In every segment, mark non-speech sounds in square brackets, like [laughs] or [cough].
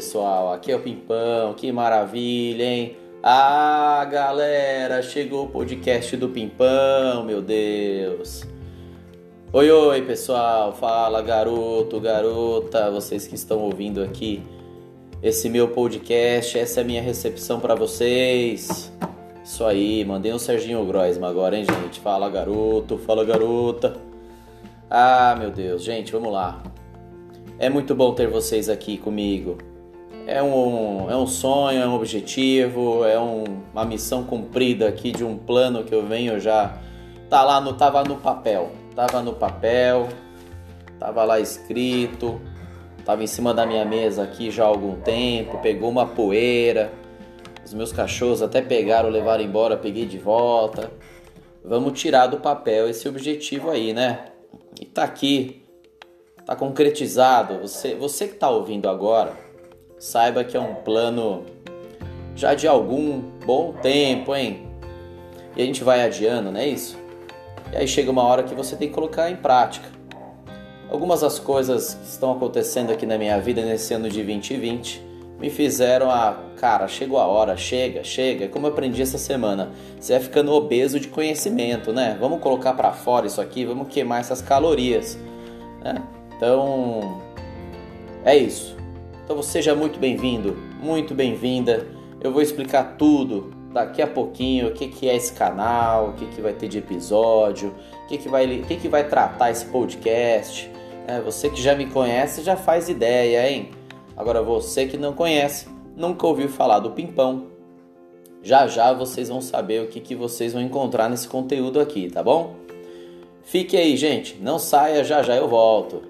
pessoal, aqui é o Pimpão, que maravilha, hein? Ah, galera, chegou o podcast do Pimpão, meu Deus. Oi, oi, pessoal, fala garoto, garota, vocês que estão ouvindo aqui esse meu podcast, essa é a minha recepção para vocês. Isso aí, mandei um Serginho Groisman agora, hein, gente? Fala garoto, fala garota. Ah, meu Deus, gente, vamos lá. É muito bom ter vocês aqui comigo. É um, é um sonho, é um objetivo, é um, uma missão cumprida aqui de um plano que eu venho já. Tá lá no, tava no papel. Tava no papel, tava lá escrito, tava em cima da minha mesa aqui já há algum tempo, pegou uma poeira. Os meus cachorros até pegaram, levaram embora, peguei de volta. Vamos tirar do papel esse objetivo aí, né? E tá aqui Está concretizado. Você, você que está ouvindo agora, saiba que é um plano já de algum bom tempo, hein? E a gente vai adiando, não é isso? E aí chega uma hora que você tem que colocar em prática. Algumas das coisas que estão acontecendo aqui na minha vida nesse ano de 2020 me fizeram a, cara, chegou a hora, chega, chega. Como eu aprendi essa semana, você vai ficando obeso de conhecimento, né? Vamos colocar para fora isso aqui, vamos queimar essas calorias, né? Então, é isso. Então seja muito bem-vindo, muito bem-vinda. Eu vou explicar tudo daqui a pouquinho, o que, que é esse canal, o que, que vai ter de episódio, o que, que, vai, o que, que vai tratar esse podcast. É, você que já me conhece já faz ideia, hein? Agora você que não conhece, nunca ouviu falar do Pimpão, já já vocês vão saber o que, que vocês vão encontrar nesse conteúdo aqui, tá bom? Fique aí, gente, não saia, já já eu volto.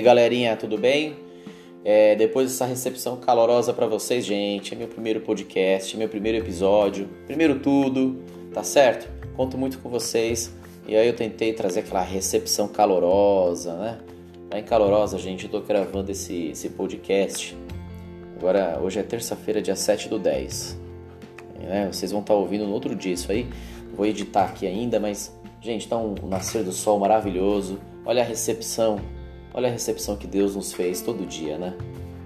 Aí, galerinha, tudo bem? É, depois dessa recepção calorosa para vocês, gente, é meu primeiro podcast, meu primeiro episódio, primeiro tudo, tá certo? Conto muito com vocês e aí eu tentei trazer aquela recepção calorosa, né? Bem calorosa, gente, eu tô gravando esse, esse podcast. Agora, hoje é terça-feira, dia 7 do 10. É, vocês vão estar tá ouvindo no outro dia isso aí. Vou editar aqui ainda, mas, gente, tá um nascer do sol maravilhoso. Olha a recepção Olha a recepção que Deus nos fez todo dia, né?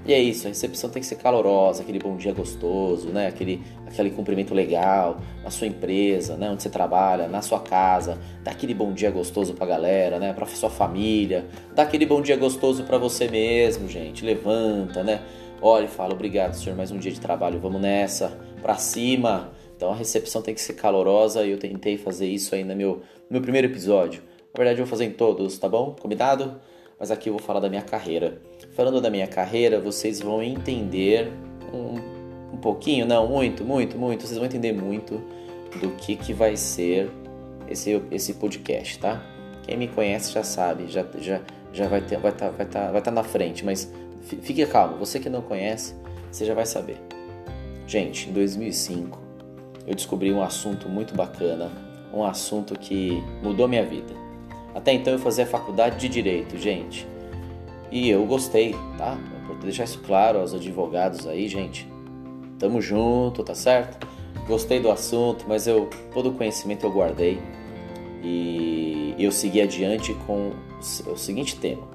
E é isso, a recepção tem que ser calorosa, aquele bom dia gostoso, né? Aquele, aquele cumprimento legal na sua empresa, né? Onde você trabalha, na sua casa, dá aquele bom dia gostoso pra galera, né? Pra sua família, dá aquele bom dia gostoso para você mesmo, gente. Levanta, né? Olha e fala, obrigado, senhor, mais um dia de trabalho, vamos nessa, pra cima. Então a recepção tem que ser calorosa e eu tentei fazer isso aí no meu, no meu primeiro episódio. Na verdade, eu vou fazer em todos, tá bom? Combinado? Mas aqui eu vou falar da minha carreira. Falando da minha carreira, vocês vão entender um, um pouquinho, não, muito, muito, muito, vocês vão entender muito do que, que vai ser esse, esse podcast, tá? Quem me conhece já sabe, já, já, já vai estar vai tá, vai tá, vai tá na frente, mas fique calmo, você que não conhece, você já vai saber. Gente, em 2005 eu descobri um assunto muito bacana, um assunto que mudou minha vida. Até então eu fazia faculdade de direito, gente. E eu gostei, tá? Vou deixar isso claro aos advogados aí, gente. Tamo junto, tá certo? Gostei do assunto, mas eu todo o conhecimento eu guardei e eu segui adiante com o seguinte tema.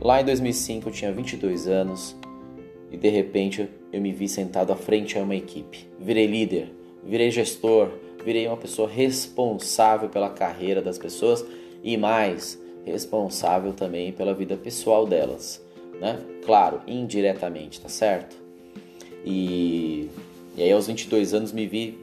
Lá em 2005 eu tinha 22 anos e de repente eu me vi sentado à frente a uma equipe. Virei líder, virei gestor, virei uma pessoa responsável pela carreira das pessoas e mais responsável também pela vida pessoal delas, né? Claro, indiretamente, tá certo? E, e aí aos 22 anos me vi,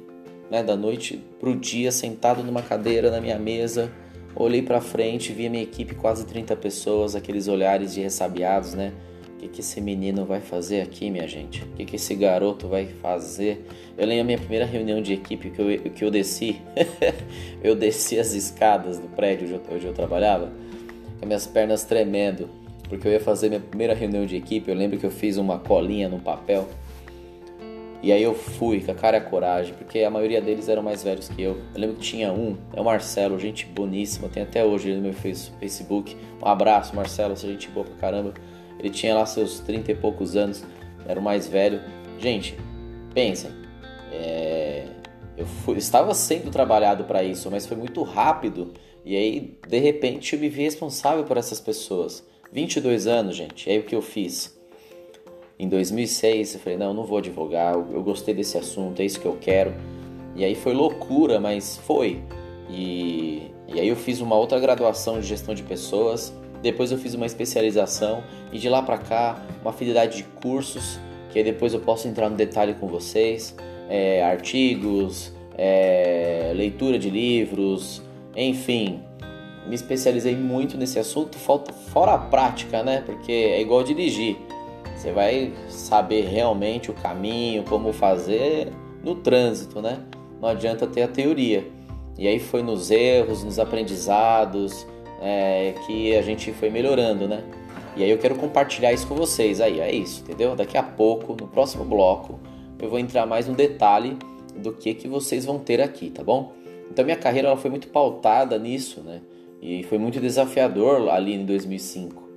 né, da noite pro dia sentado numa cadeira na minha mesa, olhei para frente, vi a minha equipe, quase 30 pessoas, aqueles olhares de ressabiados, né? O que, que esse menino vai fazer aqui, minha gente? O que, que esse garoto vai fazer? Eu lembro a minha primeira reunião de equipe que eu, que eu desci. [laughs] eu desci as escadas do prédio onde eu, trabalhava, com minhas pernas tremendo, porque eu ia fazer minha primeira reunião de equipe. Eu lembro que eu fiz uma colinha no papel. E aí eu fui com a cara e a coragem, porque a maioria deles eram mais velhos que eu. Eu lembro que tinha um, é o Marcelo, gente boníssima, tem até hoje ele no meu Facebook. Um abraço, Marcelo, você é gente boa pra caramba. Ele tinha lá seus 30 e poucos anos, era o mais velho. Gente, pensem, É, eu fui, estava sendo trabalhado para isso, mas foi muito rápido e aí de repente eu me vi responsável por essas pessoas. 22 anos, gente. Aí o que eu fiz? Em 2006 eu falei: não, não vou advogar, eu gostei desse assunto, é isso que eu quero. E aí foi loucura, mas foi. E, e aí eu fiz uma outra graduação de gestão de pessoas, depois eu fiz uma especialização e de lá para cá uma afinidade de cursos, que depois eu posso entrar no detalhe com vocês, é, artigos, é, leitura de livros, enfim, me especializei muito nesse assunto, fora a prática, né? Porque é igual dirigir. Você vai saber realmente o caminho, como fazer no trânsito, né? Não adianta ter a teoria. E aí foi nos erros, nos aprendizados é, que a gente foi melhorando, né? E aí eu quero compartilhar isso com vocês. Aí é isso, entendeu? Daqui a pouco, no próximo bloco, eu vou entrar mais no detalhe do que que vocês vão ter aqui, tá bom? Então minha carreira ela foi muito pautada nisso, né? E foi muito desafiador ali em 2005.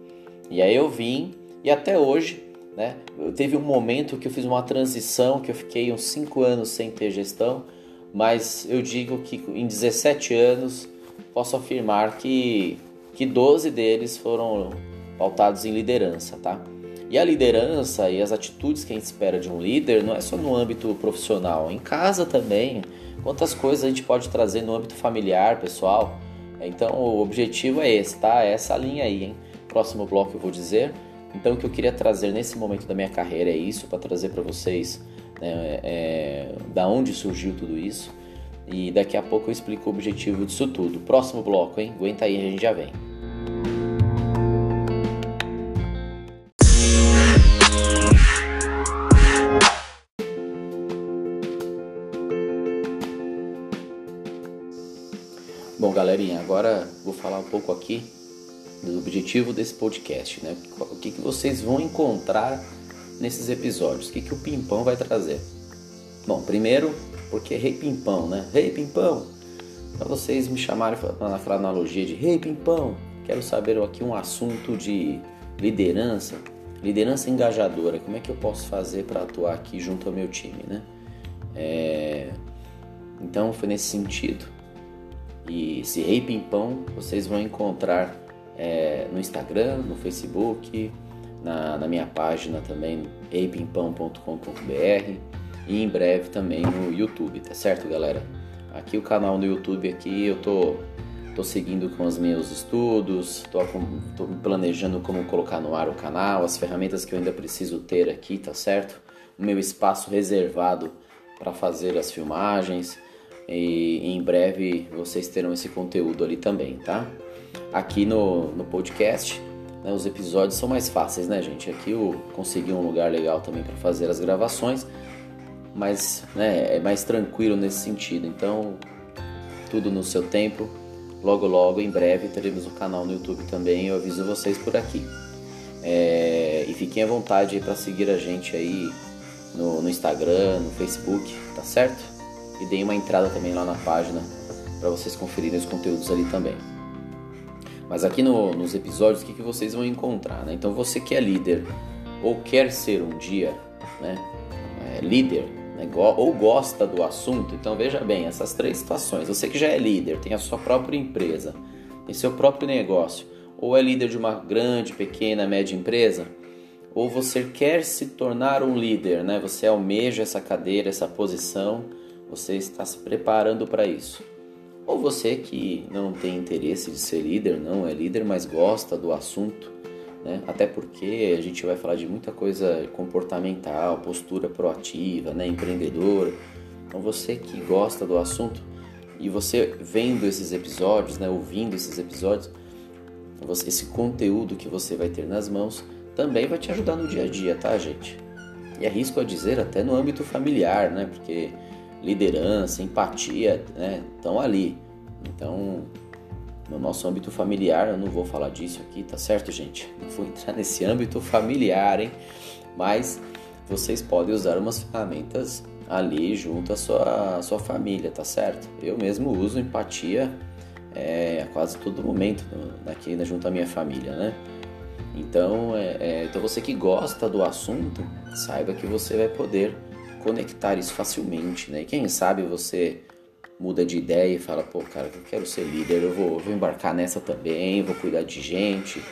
E aí eu vim e até hoje, né? Teve um momento que eu fiz uma transição que eu fiquei uns 5 anos sem ter gestão, mas eu digo que em 17 anos posso afirmar que que 12 deles foram pautados em liderança, tá? E a liderança e as atitudes que a gente espera de um líder não é só no âmbito profissional, em casa também. Quantas coisas a gente pode trazer no âmbito familiar, pessoal? Então o objetivo é esse, tá? É essa linha aí, hein? Próximo bloco eu vou dizer. Então o que eu queria trazer nesse momento da minha carreira é isso, para trazer para vocês né, é, da onde surgiu tudo isso. E daqui a pouco eu explico o objetivo disso tudo. Próximo bloco, hein? Aguenta aí, a gente já vem. Bom, galerinha, agora vou falar um pouco aqui do objetivo desse podcast, né? O que, que vocês vão encontrar nesses episódios? O que, que o Pimpão vai trazer? Bom, primeiro, porque Rei Pimpão, né? Rei Pimpão! Para vocês me chamarem naquela analogia de Rei Pimpão, quero saber aqui um assunto de liderança, liderança engajadora. Como é que eu posso fazer para atuar aqui junto ao meu time, né? É... Então, foi nesse sentido e esse Rei Pimpão vocês vão encontrar é, no Instagram, no Facebook, na, na minha página também, reipimpão.com.br e em breve também no YouTube, tá certo, galera? Aqui o canal no YouTube aqui eu tô tô seguindo com os meus estudos, tô, tô planejando como colocar no ar o canal, as ferramentas que eu ainda preciso ter aqui, tá certo? O meu espaço reservado para fazer as filmagens e em breve vocês terão esse conteúdo ali também, tá? Aqui no, no podcast, né, os episódios são mais fáceis, né, gente? Aqui eu consegui um lugar legal também para fazer as gravações, mas né, é mais tranquilo nesse sentido. Então, tudo no seu tempo. Logo, logo, em breve, teremos um canal no YouTube também. Eu aviso vocês por aqui. É, e fiquem à vontade para seguir a gente aí no, no Instagram, no Facebook, tá certo? e deem uma entrada também lá na página para vocês conferirem os conteúdos ali também. Mas aqui no, nos episódios, o que, que vocês vão encontrar? Né? Então, você que é líder ou quer ser um dia né, é, líder né, ou gosta do assunto, então veja bem essas três situações. Você que já é líder, tem a sua própria empresa, tem seu próprio negócio, ou é líder de uma grande, pequena, média empresa, ou você quer se tornar um líder, né? Você almeja essa cadeira, essa posição você está se preparando para isso. Ou você que não tem interesse de ser líder, não é líder, mas gosta do assunto, né? até porque a gente vai falar de muita coisa comportamental, postura proativa, né? empreendedora. Então você que gosta do assunto e você vendo esses episódios, né? ouvindo esses episódios, você, esse conteúdo que você vai ter nas mãos também vai te ajudar no dia a dia, tá, gente? E arrisco a dizer até no âmbito familiar, né? Porque liderança, empatia, né, estão ali. Então, no nosso âmbito familiar, eu não vou falar disso aqui, tá certo, gente? Não vou entrar nesse âmbito familiar, hein? Mas vocês podem usar umas ferramentas ali junto à sua, à sua família, tá certo? Eu mesmo uso empatia é, a quase todo momento aqui né, junto à minha família, né? Então, é, é, então você que gosta do assunto, saiba que você vai poder conectar isso facilmente, né? E quem sabe você muda de ideia e fala, pô, cara, eu quero ser líder, eu vou, vou embarcar nessa também, vou cuidar de gente,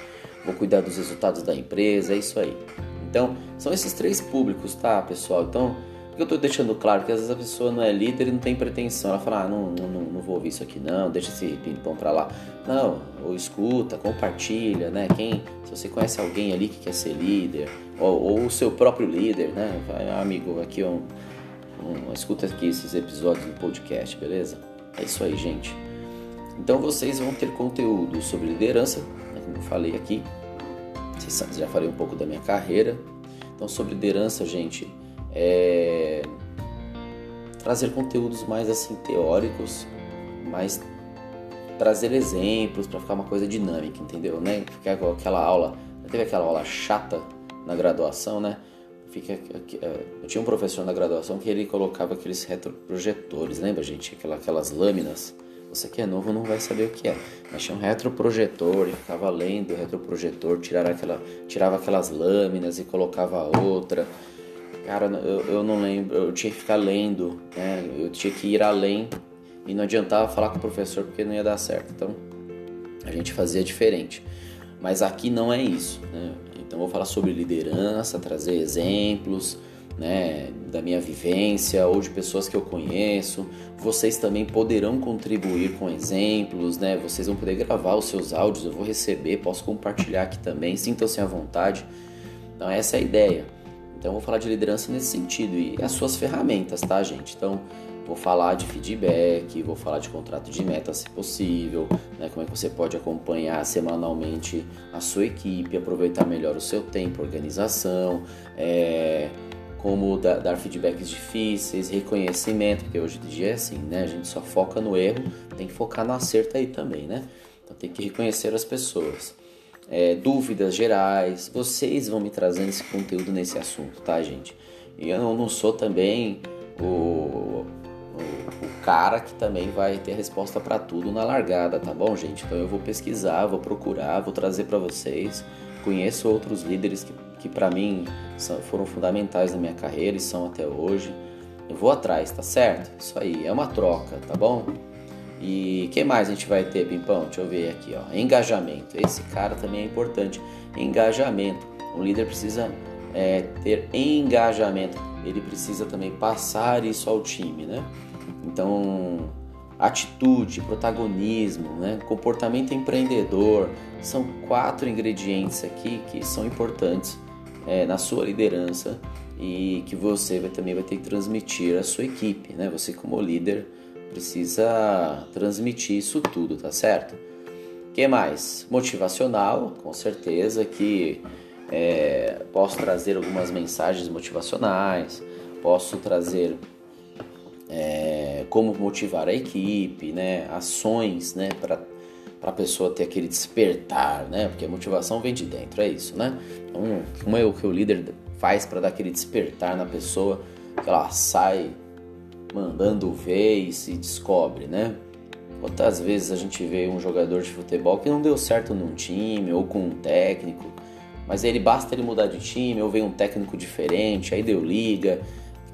vou cuidar dos resultados da empresa, é isso aí. Então, são esses três públicos, tá, pessoal? Então, que eu estou deixando claro que às vezes a pessoa não é líder e não tem pretensão. Ela fala, ah, não, não, não vou ouvir isso aqui não, deixa esse ping-pong pra lá. Não, ou escuta, compartilha, né? Quem, se você conhece alguém ali que quer ser líder, ou, ou o seu próprio líder, né? Ah, amigo, aqui um, escuta aqui esses episódios do podcast, beleza? É isso aí, gente. Então vocês vão ter conteúdo sobre liderança, né, como eu falei aqui. Vocês já falei um pouco da minha carreira. Então sobre liderança, gente, é, trazer conteúdos mais assim teóricos, mais trazer exemplos para ficar uma coisa dinâmica, entendeu? Né? Ficar aquela aula, teve aquela aula chata na graduação, né? Fica, é, eu tinha um professor na graduação que ele colocava aqueles retroprojetores, lembra gente? aquelas lâminas. Você que é novo não vai saber o que é. Mas tinha um retroprojetor e ficava lendo o retroprojetor, tirava, aquela, tirava aquelas lâminas e colocava outra. Cara, eu, eu não lembro, eu tinha que ficar lendo, né? Eu tinha que ir além e não adiantava falar com o professor porque não ia dar certo. Então a gente fazia diferente. Mas aqui não é isso, né? Então vou falar sobre liderança, trazer exemplos, né, da minha vivência ou de pessoas que eu conheço. Vocês também poderão contribuir com exemplos, né? Vocês vão poder gravar os seus áudios, eu vou receber, posso compartilhar aqui também. Sintam-se à vontade. Então essa é a ideia. Então, vou falar de liderança nesse sentido e as suas ferramentas, tá, gente? Então, vou falar de feedback, vou falar de contrato de meta, se possível, né? Como é que você pode acompanhar semanalmente a sua equipe, aproveitar melhor o seu tempo, organização, é, como dar, dar feedbacks difíceis, reconhecimento, porque hoje em dia é assim, né? A gente só foca no erro, tem que focar no acerto aí também, né? Então, tem que reconhecer as pessoas é, dúvidas gerais. Vocês vão me trazendo esse conteúdo nesse assunto, tá, gente? E eu não sou também o, o, cara que também vai ter resposta para tudo na largada, tá bom, gente? Então eu vou pesquisar, vou procurar, vou trazer para vocês. Conheço outros líderes que, que para mim são, foram fundamentais na minha carreira e são até hoje. Eu vou atrás, tá certo? Isso aí, é uma troca, tá bom? E que mais a gente vai ter, Pimpão? Deixa eu ver aqui, ó. Engajamento. Esse cara também é importante. Engajamento. O líder precisa é, ter engajamento. Ele precisa também passar isso ao time, né? Então, atitude, protagonismo, né? comportamento empreendedor, são quatro ingredientes aqui que são importantes é, na sua liderança e que você vai, também vai ter que transmitir à sua equipe, né? Você como líder precisa transmitir isso tudo, tá certo? que mais? Motivacional, com certeza que é, posso trazer algumas mensagens motivacionais, posso trazer é, como motivar a equipe, né? Ações, né? Para a pessoa ter aquele despertar, né? Porque a motivação vem de dentro, é isso, né? Então, como é o que o líder faz para dar aquele despertar na pessoa, que ela sai mandando ver e se descobre, né? Quantas vezes a gente vê um jogador de futebol que não deu certo num time ou com um técnico, mas ele basta ele mudar de time ou vem um técnico diferente, aí deu liga,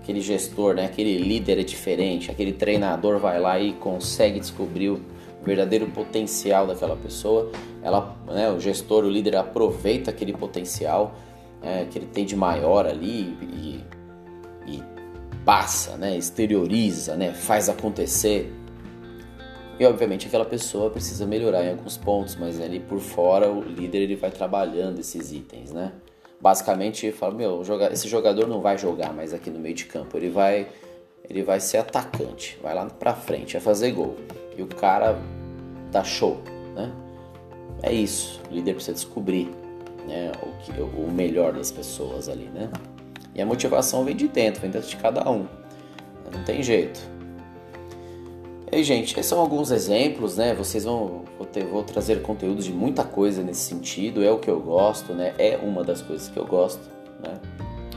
aquele gestor, né, aquele líder é diferente, aquele treinador vai lá e consegue descobrir o verdadeiro potencial daquela pessoa. Ela, né, o gestor, o líder aproveita aquele potencial é, que ele tem de maior ali e, e passa, né, exterioriza, né, faz acontecer. E obviamente aquela pessoa precisa melhorar em alguns pontos, mas ali por fora o líder ele vai trabalhando esses itens, né? Basicamente, fala, meu, esse jogador não vai jogar mais aqui no meio de campo, ele vai ele vai ser atacante, vai lá pra frente, vai fazer gol. E o cara dá show, né? É isso, o líder precisa descobrir né, o, que, o melhor das pessoas ali, né? E a motivação vem de dentro, vem dentro de cada um. Não tem jeito. E aí, gente, esses são alguns exemplos, né? Vocês vão vou, ter, vou trazer conteúdos de muita coisa nesse sentido. É o que eu gosto, né? É uma das coisas que eu gosto, né?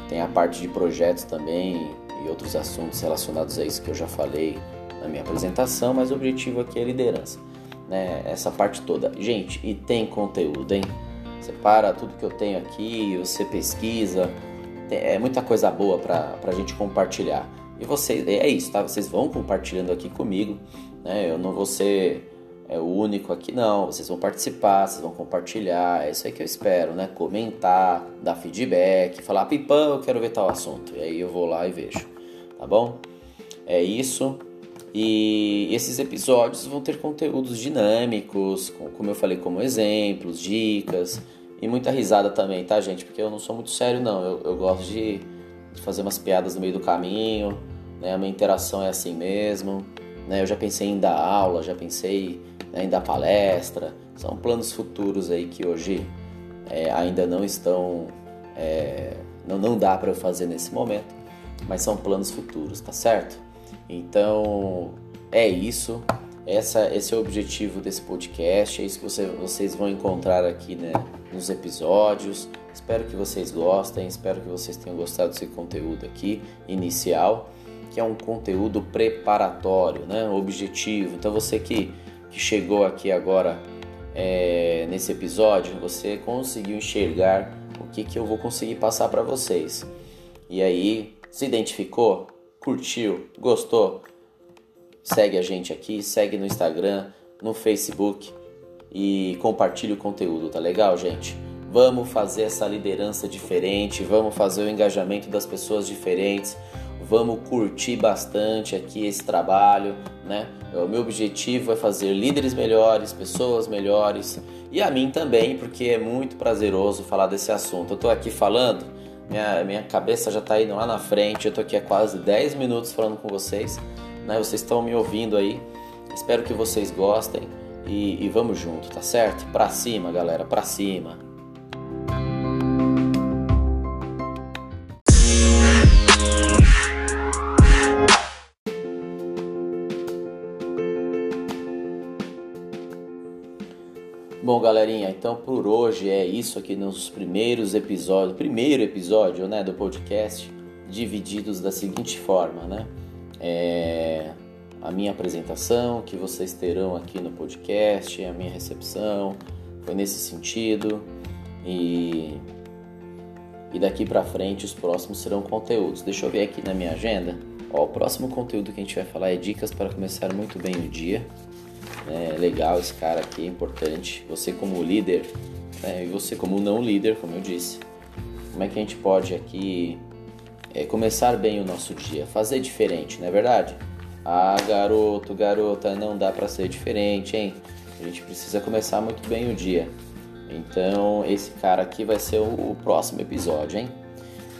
Tem a parte de projetos também e outros assuntos relacionados a isso que eu já falei na minha apresentação, mas o objetivo aqui é liderança, né? Essa parte toda. Gente, e tem conteúdo, hein? Você para tudo que eu tenho aqui, você pesquisa, é muita coisa boa para a gente compartilhar. E vocês, é isso, tá? Vocês vão compartilhando aqui comigo, né? Eu não vou ser é, o único aqui, não. Vocês vão participar, vocês vão compartilhar, é isso aí que eu espero, né? Comentar, dar feedback, falar, Pipão, eu quero ver tal assunto. E aí eu vou lá e vejo, tá bom? É isso. E esses episódios vão ter conteúdos dinâmicos, como eu falei, como exemplos, dicas e muita risada também, tá, gente? Porque eu não sou muito sério, não. Eu, eu gosto de, fazer umas piadas no meio do caminho, né? A minha interação é assim mesmo. Né? Eu já pensei em dar aula, já pensei né, em dar palestra. São planos futuros aí que hoje é, ainda não estão. É, não, não dá para eu fazer nesse momento, mas são planos futuros, tá certo? Então é isso. Essa, esse é o objetivo desse podcast. É isso que você, vocês vão encontrar aqui né, nos episódios. Espero que vocês gostem. Espero que vocês tenham gostado desse conteúdo aqui inicial, que é um conteúdo preparatório, né, objetivo. Então você que, que chegou aqui agora é, nesse episódio, você conseguiu enxergar o que, que eu vou conseguir passar para vocês. E aí, se identificou? curtiu, gostou, segue a gente aqui, segue no Instagram, no Facebook e compartilhe o conteúdo, tá legal, gente? Vamos fazer essa liderança diferente, vamos fazer o engajamento das pessoas diferentes, vamos curtir bastante aqui esse trabalho, né? O meu objetivo é fazer líderes melhores, pessoas melhores e a mim também, porque é muito prazeroso falar desse assunto. Eu tô aqui falando minha, minha cabeça já está indo lá na frente. Eu tô aqui há quase 10 minutos falando com vocês. Né? Vocês estão me ouvindo aí. Espero que vocês gostem. E, e vamos junto, tá certo? Pra cima, galera, pra cima. Galerinha, então por hoje é isso aqui nos primeiros episódios, primeiro episódio, né, do podcast, divididos da seguinte forma, né? É a minha apresentação que vocês terão aqui no podcast, a minha recepção, foi nesse sentido e e daqui para frente os próximos serão conteúdos. Deixa eu ver aqui na minha agenda. Ó, o próximo conteúdo que a gente vai falar é dicas para começar muito bem o dia. É legal esse cara aqui, é importante. Você como líder né, e você como não líder, como eu disse. Como é que a gente pode aqui é, começar bem o nosso dia, fazer diferente, não é verdade? Ah, garoto, garota, não dá para ser diferente, hein? A gente precisa começar muito bem o dia. Então, esse cara aqui vai ser o, o próximo episódio, hein?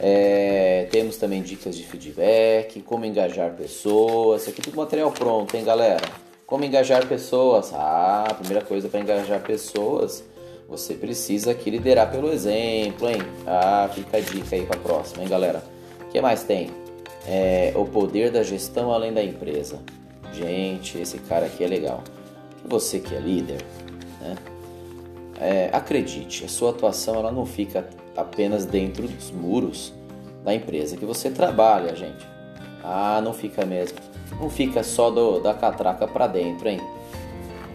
É, temos também dicas de feedback, como engajar pessoas. Aqui tudo material pronto, hein, galera? Como engajar pessoas? Ah, a primeira coisa para engajar pessoas, você precisa aqui liderar pelo exemplo, hein? Ah, fica a dica aí para próxima, hein, galera? O que mais tem? É, o poder da gestão além da empresa. Gente, esse cara aqui é legal. Você que é líder, né? É, acredite, a sua atuação ela não fica apenas dentro dos muros da empresa que você trabalha, gente. Ah, não fica mesmo não fica só do, da catraca para dentro, hein?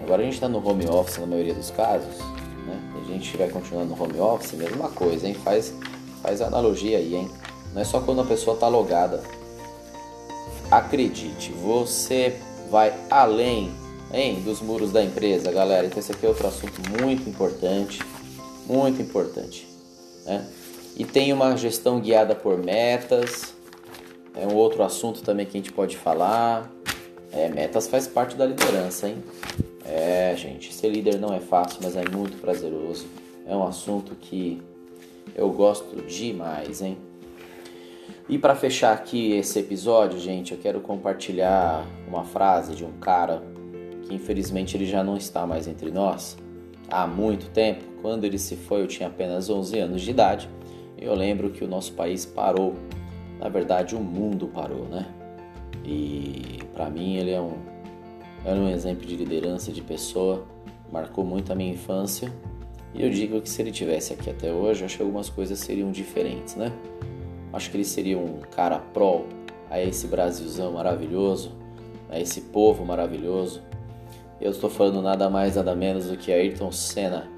Agora a gente está no home office na maioria dos casos, né? A gente vai continuar no home office, mesma coisa, hein? Faz, faz analogia aí, hein? Não é só quando a pessoa está logada. Acredite, você vai além hein, dos muros da empresa, galera. Então esse aqui é outro assunto muito importante, muito importante, né? E tem uma gestão guiada por metas, é um outro assunto também que a gente pode falar. É, metas faz parte da liderança, hein? É, gente, ser líder não é fácil, mas é muito prazeroso. É um assunto que eu gosto demais, hein? E para fechar aqui esse episódio, gente, eu quero compartilhar uma frase de um cara que infelizmente ele já não está mais entre nós há muito tempo. Quando ele se foi, eu tinha apenas 11 anos de idade. Eu lembro que o nosso país parou na verdade o mundo parou, né? E para mim ele é um, é um exemplo de liderança, de pessoa, marcou muito a minha infância. E eu digo que se ele tivesse aqui até hoje, acho que algumas coisas seriam diferentes, né? Acho que ele seria um cara pró a esse Brasilzão maravilhoso, a esse povo maravilhoso. Eu estou falando nada mais, nada menos do que Ayrton Senna,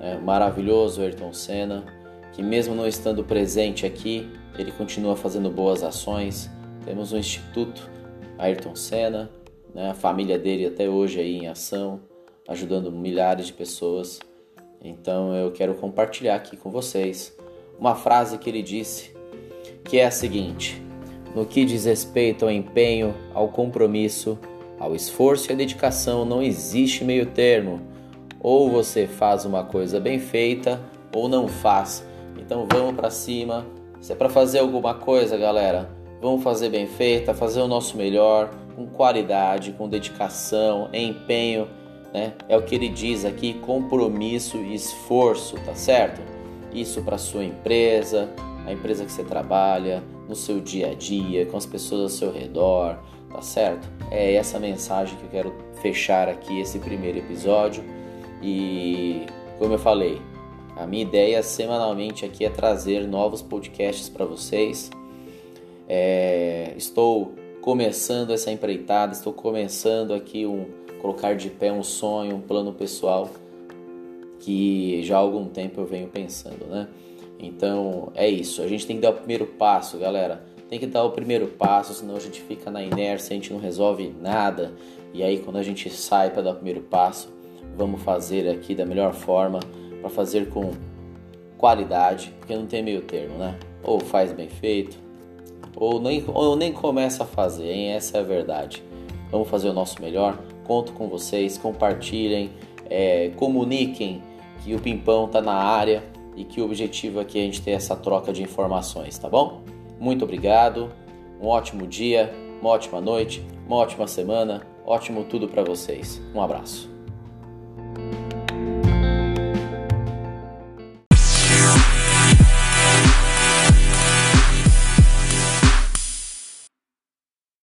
né? maravilhoso Ayrton Senna, que mesmo não estando presente aqui, ele continua fazendo boas ações. Temos o Instituto Ayrton Senna, né, a família dele até hoje aí em ação, ajudando milhares de pessoas. Então eu quero compartilhar aqui com vocês uma frase que ele disse, que é a seguinte: No que diz respeito ao empenho, ao compromisso, ao esforço e à dedicação, não existe meio-termo. Ou você faz uma coisa bem feita ou não faz. Então vamos para cima. Se é para fazer alguma coisa, galera, vamos fazer bem feita, fazer o nosso melhor, com qualidade, com dedicação, empenho, né? É o que ele diz aqui, compromisso e esforço, tá certo? Isso para sua empresa, a empresa que você trabalha, no seu dia a dia, com as pessoas ao seu redor, tá certo? É essa mensagem que eu quero fechar aqui esse primeiro episódio. E como eu falei, a minha ideia semanalmente aqui é trazer novos podcasts para vocês. É, estou começando essa empreitada, estou começando aqui um colocar de pé um sonho, um plano pessoal que já há algum tempo eu venho pensando, né? Então é isso, a gente tem que dar o primeiro passo, galera. Tem que dar o primeiro passo, senão a gente fica na inércia, a gente não resolve nada. E aí quando a gente sai para dar o primeiro passo, vamos fazer aqui da melhor forma, para fazer com qualidade, porque não tem meio termo, né? Ou faz bem feito, ou nem, ou nem começa a fazer, hein? Essa é a verdade. Vamos fazer o nosso melhor. Conto com vocês, compartilhem, é, comuniquem que o Pimpão está na área e que o objetivo aqui é a gente ter essa troca de informações, tá bom? Muito obrigado, um ótimo dia, uma ótima noite, uma ótima semana, ótimo tudo para vocês. Um abraço.